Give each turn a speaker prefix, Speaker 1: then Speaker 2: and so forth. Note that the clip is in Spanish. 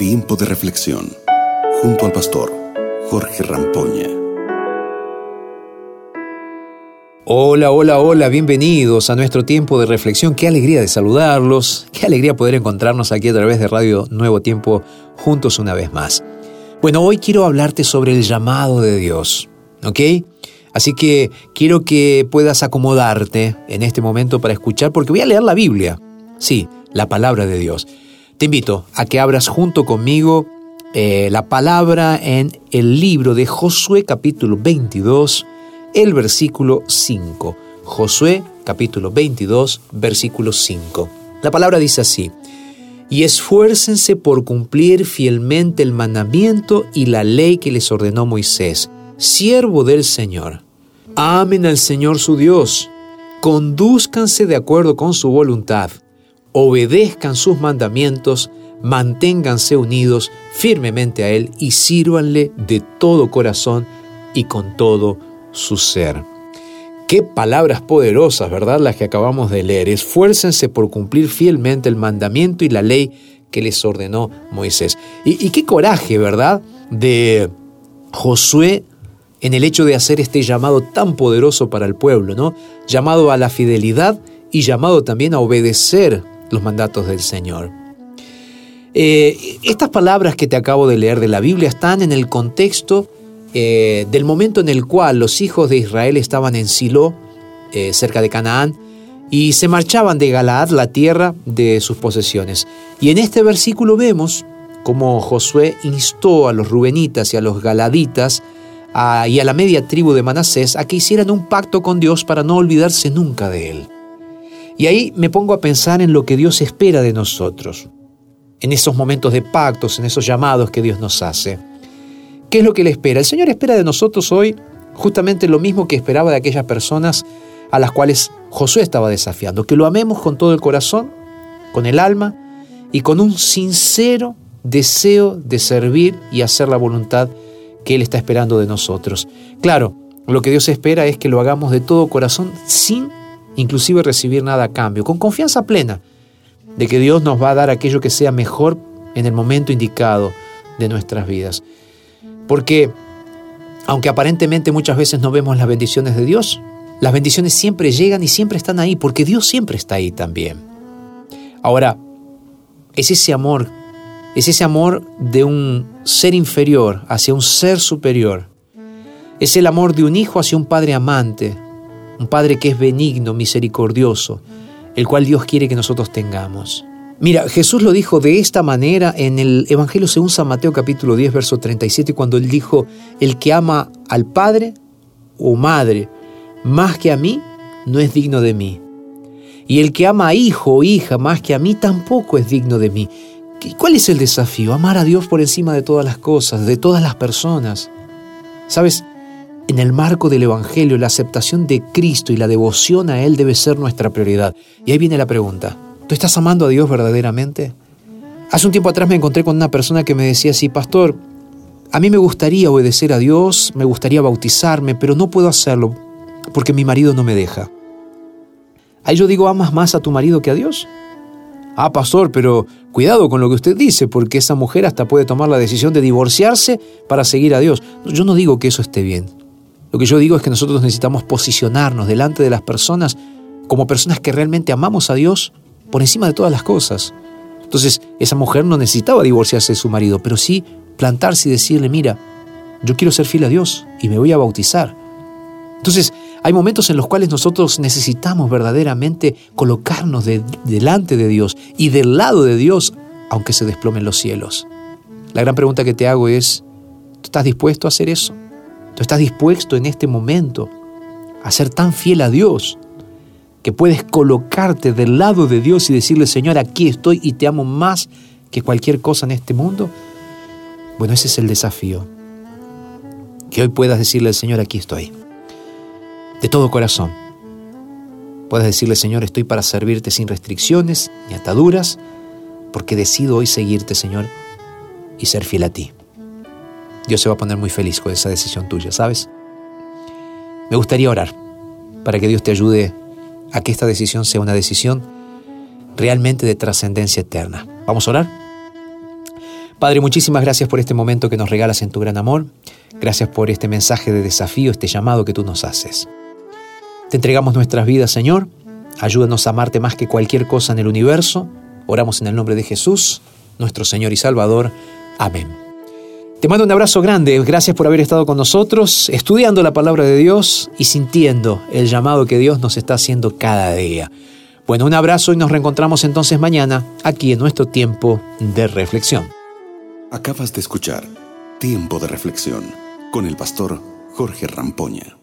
Speaker 1: Tiempo de reflexión junto al pastor Jorge Rampoña.
Speaker 2: Hola, hola, hola, bienvenidos a nuestro tiempo de reflexión. Qué alegría de saludarlos, qué alegría poder encontrarnos aquí a través de Radio Nuevo Tiempo juntos una vez más. Bueno, hoy quiero hablarte sobre el llamado de Dios, ¿ok? Así que quiero que puedas acomodarte en este momento para escuchar porque voy a leer la Biblia, sí, la palabra de Dios. Te invito a que abras junto conmigo eh, la palabra en el libro de Josué capítulo 22, el versículo 5. Josué capítulo 22, versículo 5. La palabra dice así, y esfuércense por cumplir fielmente el mandamiento y la ley que les ordenó Moisés, siervo del Señor. Amen al Señor su Dios, conduzcanse de acuerdo con su voluntad obedezcan sus mandamientos, manténganse unidos firmemente a Él y sírvanle de todo corazón y con todo su ser. Qué palabras poderosas, ¿verdad? Las que acabamos de leer. Esfuércense por cumplir fielmente el mandamiento y la ley que les ordenó Moisés. Y, y qué coraje, ¿verdad? De Josué en el hecho de hacer este llamado tan poderoso para el pueblo, ¿no? Llamado a la fidelidad y llamado también a obedecer los mandatos del Señor. Eh, estas palabras que te acabo de leer de la Biblia están en el contexto eh, del momento en el cual los hijos de Israel estaban en Silo, eh, cerca de Canaán, y se marchaban de Galaad, la tierra de sus posesiones. Y en este versículo vemos cómo Josué instó a los rubenitas y a los galaditas y a la media tribu de Manasés a que hicieran un pacto con Dios para no olvidarse nunca de él. Y ahí me pongo a pensar en lo que Dios espera de nosotros, en esos momentos de pactos, en esos llamados que Dios nos hace. ¿Qué es lo que Él espera? El Señor espera de nosotros hoy justamente lo mismo que esperaba de aquellas personas a las cuales Josué estaba desafiando, que lo amemos con todo el corazón, con el alma y con un sincero deseo de servir y hacer la voluntad que Él está esperando de nosotros. Claro, lo que Dios espera es que lo hagamos de todo corazón sin inclusive recibir nada a cambio, con confianza plena de que Dios nos va a dar aquello que sea mejor en el momento indicado de nuestras vidas. Porque aunque aparentemente muchas veces no vemos las bendiciones de Dios, las bendiciones siempre llegan y siempre están ahí, porque Dios siempre está ahí también. Ahora, es ese amor, es ese amor de un ser inferior hacia un ser superior. Es el amor de un hijo hacia un padre amante, un Padre que es benigno, misericordioso, el cual Dios quiere que nosotros tengamos. Mira, Jesús lo dijo de esta manera en el Evangelio según San Mateo capítulo 10, verso 37, cuando él dijo, el que ama al Padre o Madre más que a mí, no es digno de mí. Y el que ama a hijo o hija más que a mí, tampoco es digno de mí. ¿Cuál es el desafío? Amar a Dios por encima de todas las cosas, de todas las personas. ¿Sabes? En el marco del Evangelio, la aceptación de Cristo y la devoción a Él debe ser nuestra prioridad. Y ahí viene la pregunta, ¿tú estás amando a Dios verdaderamente? Hace un tiempo atrás me encontré con una persona que me decía así, pastor, a mí me gustaría obedecer a Dios, me gustaría bautizarme, pero no puedo hacerlo porque mi marido no me deja. Ahí yo digo, ¿amas más a tu marido que a Dios? Ah, pastor, pero cuidado con lo que usted dice, porque esa mujer hasta puede tomar la decisión de divorciarse para seguir a Dios. Yo no digo que eso esté bien. Lo que yo digo es que nosotros necesitamos posicionarnos delante de las personas como personas que realmente amamos a Dios por encima de todas las cosas. Entonces, esa mujer no necesitaba divorciarse de su marido, pero sí plantarse y decirle, mira, yo quiero ser fiel a Dios y me voy a bautizar. Entonces, hay momentos en los cuales nosotros necesitamos verdaderamente colocarnos delante de Dios y del lado de Dios, aunque se desplomen los cielos. La gran pregunta que te hago es, ¿tú estás dispuesto a hacer eso? Estás dispuesto en este momento a ser tan fiel a Dios que puedes colocarte del lado de Dios y decirle, Señor, aquí estoy y te amo más que cualquier cosa en este mundo. Bueno, ese es el desafío. Que hoy puedas decirle al Señor, aquí estoy. De todo corazón. Puedes decirle, Señor, estoy para servirte sin restricciones ni ataduras, porque decido hoy seguirte, Señor, y ser fiel a ti. Dios se va a poner muy feliz con esa decisión tuya, ¿sabes? Me gustaría orar para que Dios te ayude a que esta decisión sea una decisión realmente de trascendencia eterna. ¿Vamos a orar? Padre, muchísimas gracias por este momento que nos regalas en tu gran amor. Gracias por este mensaje de desafío, este llamado que tú nos haces. Te entregamos nuestras vidas, Señor. Ayúdanos a amarte más que cualquier cosa en el universo. Oramos en el nombre de Jesús, nuestro Señor y Salvador. Amén. Te mando un abrazo grande. Gracias por haber estado con nosotros, estudiando la palabra de Dios y sintiendo el llamado que Dios nos está haciendo cada día. Bueno, un abrazo y nos reencontramos entonces mañana aquí en nuestro tiempo de reflexión.
Speaker 1: Acabas de escuchar Tiempo de Reflexión con el pastor Jorge Rampoña.